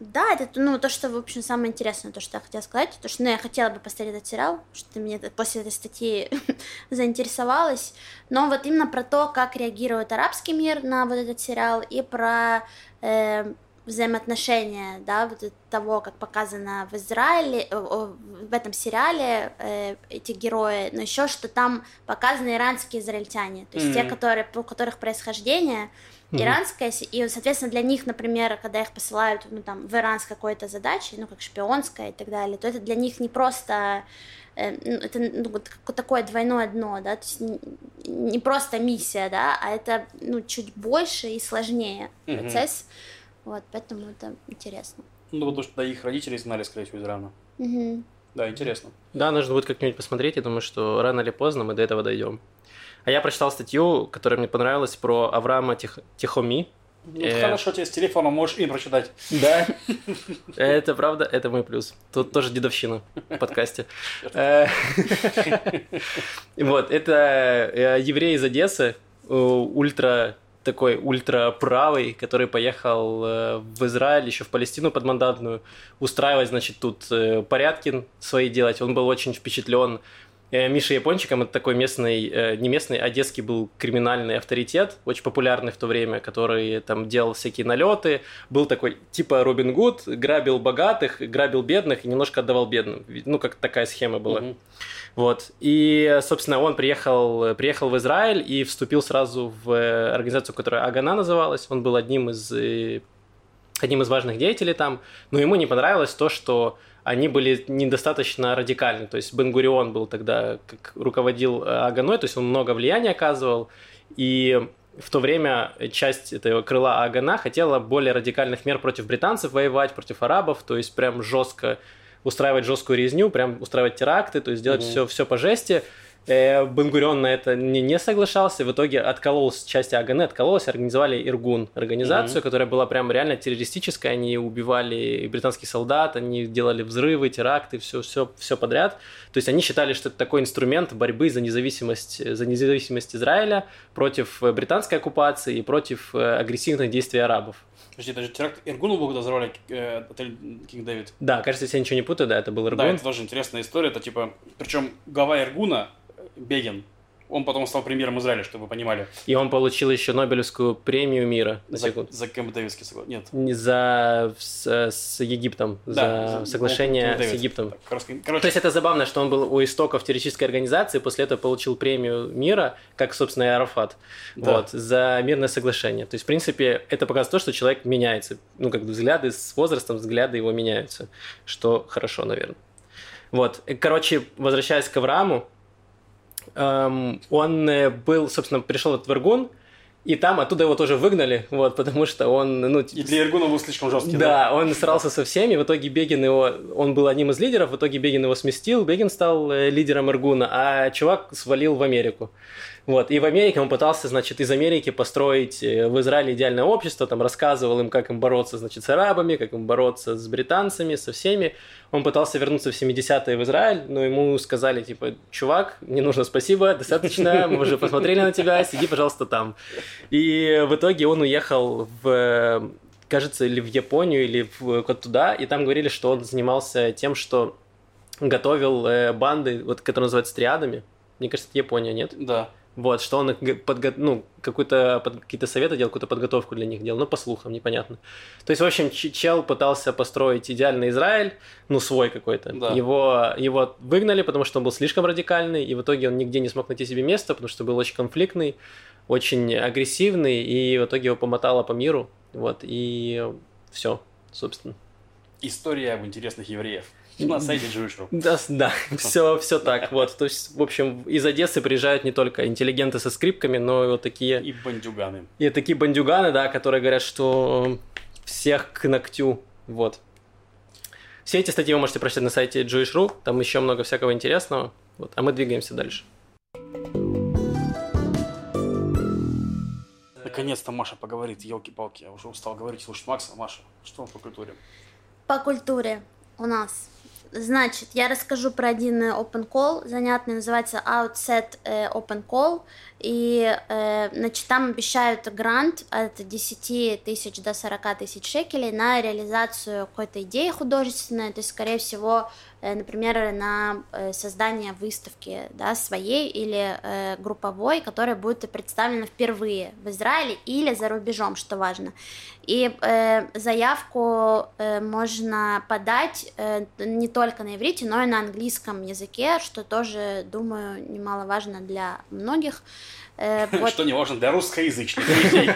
да, это ну, то, что, в общем, самое интересное, то, что я хотела сказать, то, что ну, я хотела бы посмотреть этот сериал, что мне после этой статьи заинтересовалась, но вот именно про то, как реагирует арабский мир на вот этот сериал, и про взаимоотношения, да, вот того, как показано в Израиле, э, в этом сериале э, эти герои, но еще что там показаны иранские израильтяне, то есть mm-hmm. те, которые, у которых происхождение mm-hmm. иранское, и, соответственно, для них, например, когда их посылают, ну, там, в Иран с какой-то задачей, ну, как шпионская и так далее, то это для них не просто э, ну, это ну, такое двойное дно, да, то есть не просто миссия, да, а это ну, чуть больше и сложнее mm-hmm. процесс. Вот, поэтому это интересно. Ну, потому что да, их родители знали, скорее всего, из Ирана. Угу. Да, интересно. Да, нужно будет как-нибудь посмотреть. Я думаю, что рано или поздно мы до этого дойдем. А я прочитал статью, которая мне понравилась, про Авраама Тих... Тихоми. Ну, э... Хорошо, тебе с телефона можешь им прочитать. Да, это правда, это мой плюс. Тут тоже дедовщина в подкасте. Э, вот, это э, еврей из Одессы, ультра такой ультраправый, который поехал э, в Израиль, еще в Палестину подмандатную, устраивать, значит, тут э, порядки свои делать. Он был очень впечатлен Миша Япончиком, это такой местный, не местный, а детский был криминальный авторитет, очень популярный в то время, который там делал всякие налеты, был такой типа Робин Гуд, грабил богатых, грабил бедных и немножко отдавал бедным. Ну, как такая схема была. Mm-hmm. Вот. И, собственно, он приехал, приехал в Израиль и вступил сразу в организацию, которая Агана называлась. Он был одним из, э, одним из важных деятелей там. Но ему не понравилось то, что они были недостаточно радикальны. То есть Бенгурион был тогда, как руководил Аганой, то есть он много влияния оказывал. И в то время часть этого крыла Агана хотела более радикальных мер против британцев воевать, против арабов, то есть прям жестко устраивать жесткую резню, прям устраивать теракты, то есть делать mm-hmm. все, все по жести. Э, Бенгурион на это не, не соглашался, в итоге откололась часть Аганы, откололась, организовали Иргун, организацию, mm-hmm. которая была прям реально террористическая, они убивали британских солдат, они делали взрывы, теракты, все, все, все подряд. То есть они считали, что это такой инструмент борьбы за независимость, за независимость Израиля против британской оккупации и против э, агрессивных действий арабов. Подожди, даже теракт Иргуну был, взорвали э, отель Кинг Дэвид. Да, кажется, если я ничего не путаю, да, это был Иргун. Да, это тоже интересная история. Это типа, причем глава Иргуна, Бегин, он потом стал премьером Израиля, чтобы вы понимали. И он получил еще Нобелевскую премию мира. На за, секунду. за Кэмп Дэвидский согласен? Нет. Не за с, с Египтом, да, за, соглашение с Египтом. Так, короче... То есть это забавно, что он был у истоков террористической организации, после этого получил премию мира, как, собственно, и Арафат, да. вот, за мирное соглашение. То есть, в принципе, это показывает то, что человек меняется. Ну, как бы взгляды с возрастом, взгляды его меняются, что хорошо, наверное. Вот, короче, возвращаясь к Аврааму, Эм, он э, был, собственно, пришел в Иргун, И там оттуда его тоже выгнали, вот, потому что он, ну... И для Иргуна был слишком жесткий, да? Да, он срался со всеми, в итоге Бегин его... Он был одним из лидеров, в итоге Бегин его сместил, Бегин стал э, лидером Иргуна, а чувак свалил в Америку. Вот. И в Америке он пытался, значит, из Америки построить э, в Израиле идеальное общество, там рассказывал им, как им бороться, значит, с арабами, как им бороться с британцами, со всеми. Он пытался вернуться в 70-е в Израиль, но ему сказали, типа, чувак, не нужно спасибо, достаточно, мы уже посмотрели на тебя, сиди, пожалуйста, там. И в итоге он уехал в, кажется, или в Японию, или в, туда, и там говорили, что он занимался тем, что готовил э, банды, вот, которые называются триадами. Мне кажется, это Япония, нет? Да. Вот, что он подго... ну, какую-то, под... какие-то советы делал, какую-то подготовку для них делал, ну, по слухам, непонятно. То есть, в общем, чел пытался построить идеальный Израиль, ну, свой какой-то. Да. Его, его выгнали, потому что он был слишком радикальный, и в итоге он нигде не смог найти себе место, потому что был очень конфликтный, очень агрессивный, и в итоге его помотало по миру, вот, и все, собственно. История об интересных евреев. На сайте. Да, да, все, все так. Вот, то есть, в общем, из Одессы приезжают не только интеллигенты со скрипками, но и вот такие... И бандюганы. И такие бандюганы, да, которые говорят, что всех к ногтю. Вот. Все эти статьи вы можете прочитать на сайте Jewish.ru, там еще много всякого интересного. Вот, а мы двигаемся дальше. Наконец-то Маша поговорит, елки-палки, я уже устал говорить, слушать Макса. Маша, что по культуре? По культуре у нас Значит, я расскажу про один open call, занятный, называется Outset э, Open Call, и э, значит, там обещают грант от 10 тысяч до 40 тысяч шекелей на реализацию какой-то идеи художественной, то есть, скорее всего, Э, например, на э, создание выставки да, своей или э, групповой, которая будет представлена впервые в Израиле или за рубежом, что важно. И э, заявку э, можно подать э, не только на иврите, но и на английском языке, что тоже, думаю, немаловажно для многих. Э, вот. Что не важно для русскоязычных людей.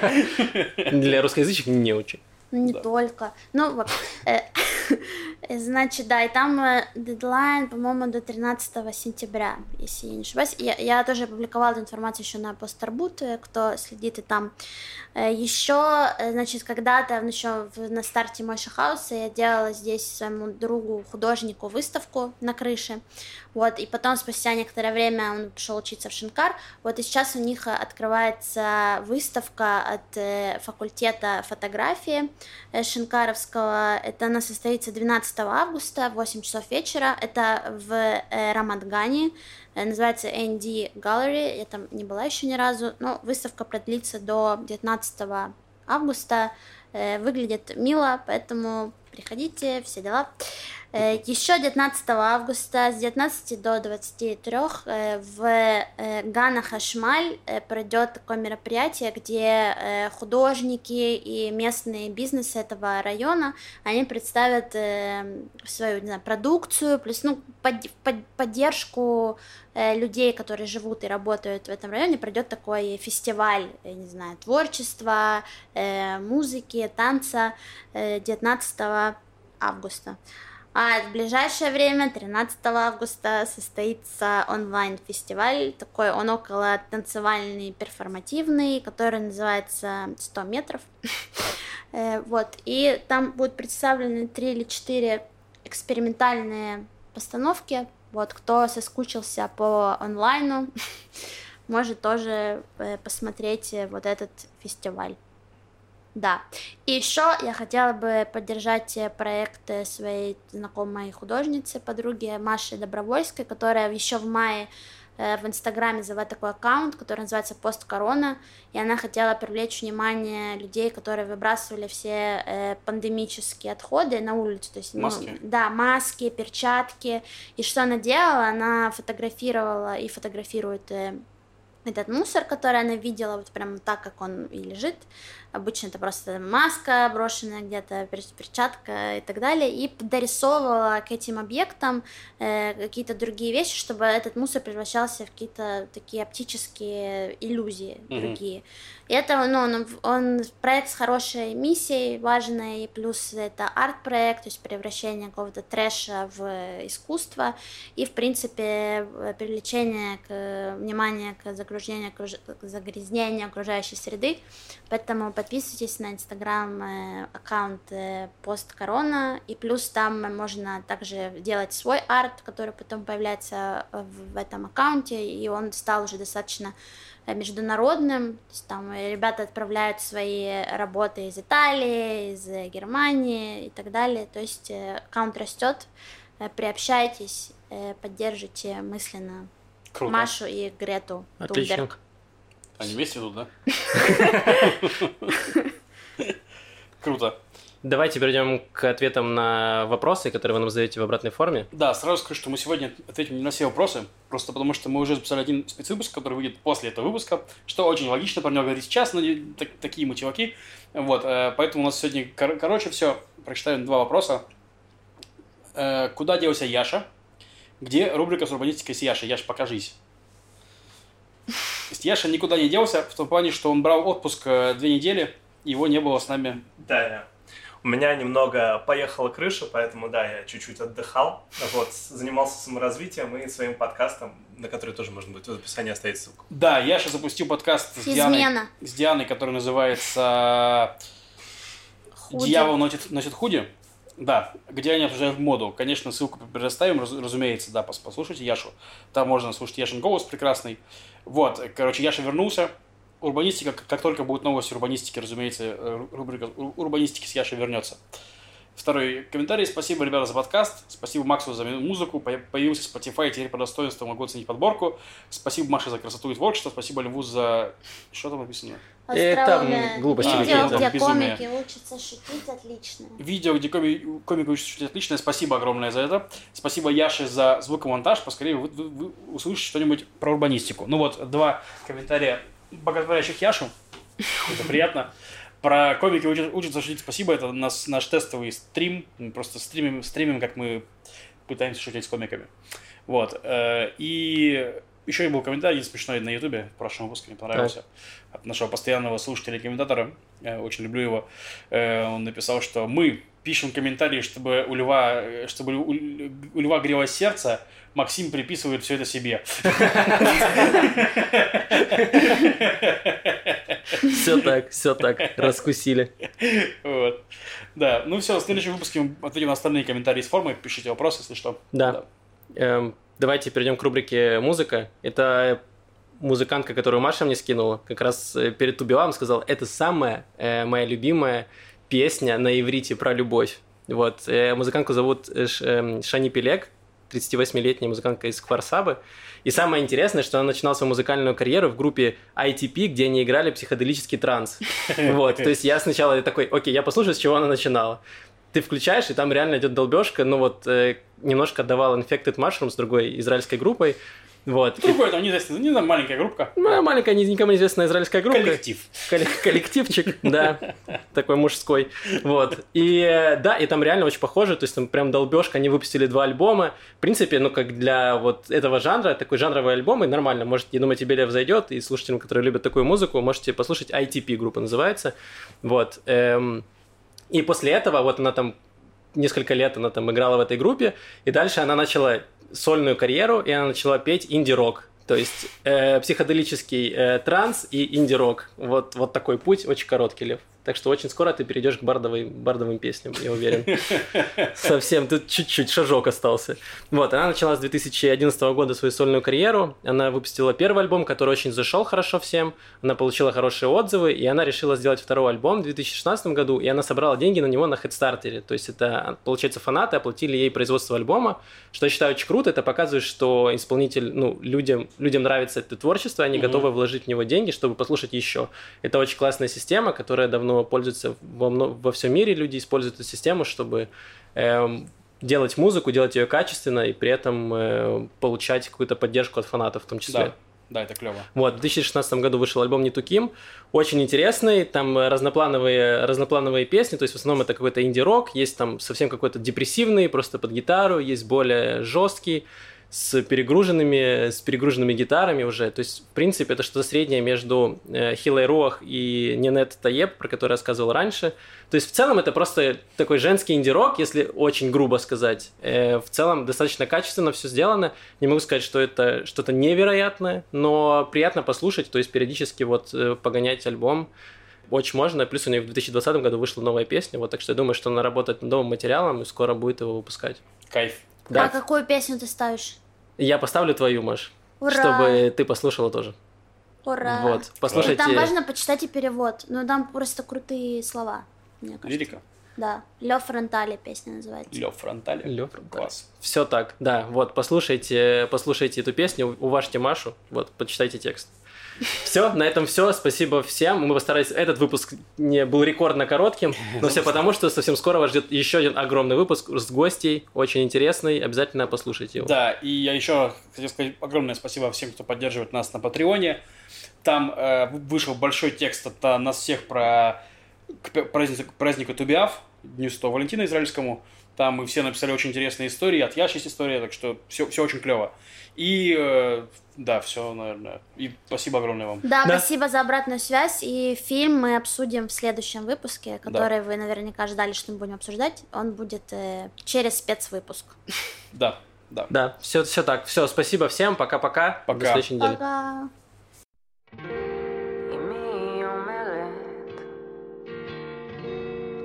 Для русскоязычных не очень. Ну, не только. Ну, вот. Значит, да, и там э, дедлайн, по-моему, до 13 сентября, если я не ошибаюсь. Я, я тоже опубликовала эту информацию еще на Постарбут, э, кто следит и там. Э, еще, значит, когда-то еще на старте Мойши Хауса я делала здесь своему другу, художнику, выставку на крыше. Вот, и потом, спустя некоторое время, он пошел учиться в Шинкар. Вот, и сейчас у них открывается выставка от факультета фотографии Шинкаровского. Это она состоится 12 августа в 8 часов вечера. Это в э, Рамадгане. Э, называется ND Gallery. Я там не была еще ни разу. Но выставка продлится до 19 августа. Э, выглядит мило, поэтому приходите, все дела. Э, Еще 19 августа с 19 до 23 э, в э, Гана Хашмаль пройдет такое мероприятие, где художники и местные бизнесы этого района, они представят свою не знаю, продукцию, плюс ну, под, под, поддержку людей, которые живут и работают в этом районе, пройдет такой фестиваль, я не знаю, творчества, музыки, танца 19 августа. А в ближайшее время, 13 августа, состоится онлайн-фестиваль, такой он около танцевальный, перформативный, который называется 100 метров. Э, вот, и там будут представлены три или четыре экспериментальные постановки. Вот, кто соскучился по онлайну, может тоже э, посмотреть вот этот фестиваль. Да. И еще я хотела бы поддержать проект своей знакомой художницы, подруги Маши Добровольской, которая еще в мае э, в Инстаграме завела такой аккаунт, который называется Пост Корона, и она хотела привлечь внимание людей, которые выбрасывали все э, пандемические отходы на улицу, то есть ну, маски. Ну, да, маски, перчатки, и что она делала, она фотографировала и фотографирует э, этот мусор, который она видела, вот прям так, как он и лежит, Обычно это просто маска брошенная где-то, перчатка и так далее. И дорисовывала к этим объектам э, какие-то другие вещи, чтобы этот мусор превращался в какие-то такие оптические иллюзии mm-hmm. другие. И это, ну, он, он проект с хорошей миссией, важной, и плюс это арт-проект, то есть превращение какого-то трэша в искусство, и, в принципе, привлечение к, внимания к загрязнения, загрязнения окружающей среды. Поэтому подписывайтесь на инстаграм э, аккаунт э, пост корона, и плюс там можно также делать свой арт, который потом появляется в этом аккаунте, и он стал уже достаточно международным. То есть там ребята отправляют свои работы из Италии, из Германии и так далее. То есть аккаунт растет, приобщайтесь, поддержите мысленно Круто. Машу и Грету Отлично. Тунберг. Они вместе идут, да? Круто. Давайте перейдем к ответам на вопросы, которые вы нам задаете в обратной форме. Да, сразу скажу, что мы сегодня ответим не на все вопросы, просто потому что мы уже записали один спецвыпуск, который выйдет после этого выпуска, что очень логично про него говорить сейчас, но не, так, такие мы чуваки. Вот, э, поэтому у нас сегодня, кор- короче, все, прочитаем два вопроса. Э, куда делся Яша? Где рубрика с урбанистикой с Яшей? Яш, покажись. То есть Яша никуда не делся, в том плане, что он брал отпуск э, две недели, его не было с нами. Да, я. У меня немного поехала крыша, поэтому, да, я чуть-чуть отдыхал. Вот, занимался саморазвитием и своим подкастом, на который тоже можно будет в описании оставить ссылку. Да, Яша запустил подкаст с Дианой, с Дианой, который называется Худи. «Дьявол носит, носит худи». Да, где они обсуждают моду. Конечно, ссылку предоставим, раз- разумеется, да, пос- послушайте Яшу. Там можно слушать Яшин голос прекрасный. Вот, короче, Яша вернулся. Урбанистика, как, только будет новость урбанистики, разумеется, э, рубрика ур- урбанистики с Яшей вернется. Второй комментарий. Спасибо, ребята, за подкаст. Спасибо Максу за музыку. По- Появился Spotify, теперь по достоинству могу оценить подборку. Спасибо Маше за красоту и творчество. Спасибо Льву за... Что там написано? Э, там глупости Видео, какие-то. где Безумие. комики учатся шутить, отлично. Видео, где коми- комик учится шутить отличное. Спасибо огромное за это. Спасибо Яше за звукомонтаж. Поскорее вы, вы- вы услышите что-нибудь про урбанистику. Ну вот, два комментария боготворящих Яшу. Это приятно. Про комики учат- учатся шутить. Спасибо. Это нас, наш тестовый стрим. Мы просто стримим, стримим, как мы пытаемся шутить с комиками. Вот. э, И еще и был комментарий смешной на Ютубе в прошлом выпуске, мне понравился. От нашего постоянного слушателя и комментатора. Я очень люблю его. Э, Он написал, что мы пишем комментарии, чтобы у Льва, э, чтобы у, Льва грелось сердце, Максим приписывает все это себе. Все так, все так, раскусили. Вот. Да, ну все, в следующем выпуске мы ответим на остальные комментарии с формы. Пишите вопросы, если что. Да. Эм, давайте перейдем к рубрике «Музыка». Это музыкантка, которую Маша мне скинула, как раз э, перед Тубилам сказал, это самая э, моя любимая песня на иврите про любовь. Вот. Э, музыкантку зовут Ш- эм, Шани Пелек, 38-летняя музыкантка из Кварсабы. И самое интересное, что она начинала свою музыкальную карьеру в группе ITP, где они играли психоделический транс. Вот, то есть я сначала такой, окей, я послушаю, с чего она начинала. Ты включаешь, и там реально идет долбежка, ну вот э, немножко отдавал Infected Mushrooms с другой израильской группой. Вот. Другой, там неизвестно, не знаю, маленькая группа. ну, маленькая, ни- никому неизвестная израильская группа. Коллектив. Колле- коллективчик, да, такой мужской, вот, и да, и там реально очень похоже, то есть там прям долбежка, они выпустили два альбома, в принципе, ну, как для вот этого жанра, такой жанровый альбом, и нормально, может, я думаю, тебе Лев зайдет, и слушателям, которые любят такую музыку, можете послушать ITP, группа называется, вот, эм, и после этого вот она там несколько лет она там играла в этой группе, и дальше она начала сольную карьеру, и она начала петь инди-рок. То есть э, психоделический э, транс и инди-рок. Вот, вот такой путь, очень короткий, Лев. Так что очень скоро ты перейдешь к бардовой, бардовым песням, я уверен. Совсем, тут чуть-чуть шажок остался. Вот, она начала с 2011 года свою сольную карьеру. Она выпустила первый альбом, который очень зашел хорошо всем. Она получила хорошие отзывы, и она решила сделать второй альбом в 2016 году, и она собрала деньги на него на хедстартере. То есть это, получается, фанаты оплатили ей производство альбома, что я считаю очень круто. Это показывает, что исполнитель, ну, людям, людям нравится это творчество, они Мгм. готовы вложить в него деньги, чтобы послушать еще. Это очень классная система, которая давно пользуется во, во всем мире. Люди используют эту систему, чтобы эм, делать музыку, делать ее качественно и при этом э, получать какую-то поддержку от фанатов в том числе. Да, да, это клево. Вот, в 2016 году вышел альбом «Не Туким», очень интересный, там разноплановые, разноплановые песни, то есть в основном это какой-то инди-рок, есть там совсем какой-то депрессивный, просто под гитару, есть более жесткий, с перегруженными, с перегруженными гитарами уже. То есть, в принципе, это что-то среднее между э, Хилой Руах и Нинет Таеб, про который я рассказывал раньше. То есть, в целом, это просто такой женский инди-рок, если очень грубо сказать. Э, в целом, достаточно качественно все сделано. Не могу сказать, что это что-то невероятное, но приятно послушать, то есть, периодически вот э, погонять альбом очень можно. Плюс у нее в 2020 году вышла новая песня, вот так что я думаю, что она работает над новым материалом и скоро будет его выпускать. Кайф. Да. А какую песню ты ставишь? Я поставлю твою, Маш, Ура! чтобы ты послушала тоже. Ура! Вот, И послушайте. там важно почитать и перевод. Ну, там просто крутые слова, мне кажется. Лирика. Да. Лё Фронтали песня называется. Лев Фронтали. Лё Класс. Все так, да. Вот, послушайте, послушайте эту песню, уважьте Машу, вот, почитайте текст. Все, на этом все. Спасибо всем. Мы постарались. Этот выпуск не был рекордно коротким, но все потому, что совсем скоро вас ждет еще один огромный выпуск с гостей, очень интересный. Обязательно послушайте его. Да, и я еще хотел сказать огромное спасибо всем, кто поддерживает нас на Патреоне. Там э, вышел большой текст от э, нас всех про к празднику, празднику Тубиав, Дню Святого Валентина израильскому. Там мы все написали очень интересные истории, от Яши есть история, так что все, все очень клево. И э, да, все, наверное. И спасибо огромное вам. Да, Да. спасибо за обратную связь. И фильм мы обсудим в следующем выпуске, который вы наверняка ждали, что мы будем обсуждать. Он будет э, через спецвыпуск. Да, да. Да, все, все так. Все, спасибо всем. Пока-пока. До Пока. следующей недели. Пока.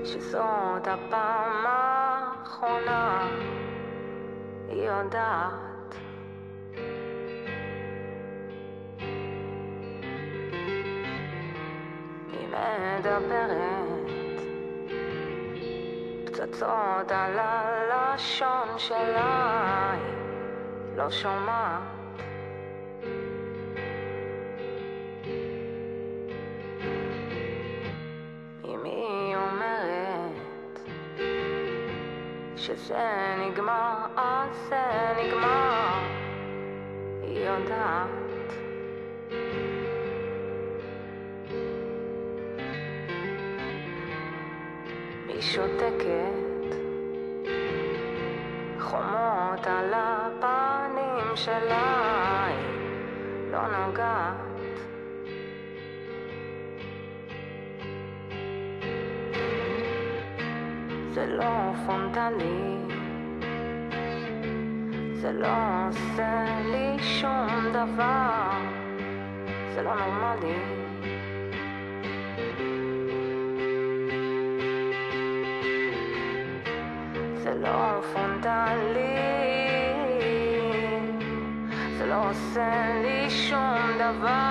שזאת הפעם האחרונה, היא יודעת. היא מדברת פצצות על הלשון שלה, היא לא שומעת. שזה נגמר, אז זה נגמר, היא יודעת. היא שותקת, חומות על הפנים שלה, היא לא נוגעת. זה לא פרונטלי, זה לא עושה לי שום דבר, זה לא נורמלי. זה לא פרונטלי, זה לא עושה לי שום דבר,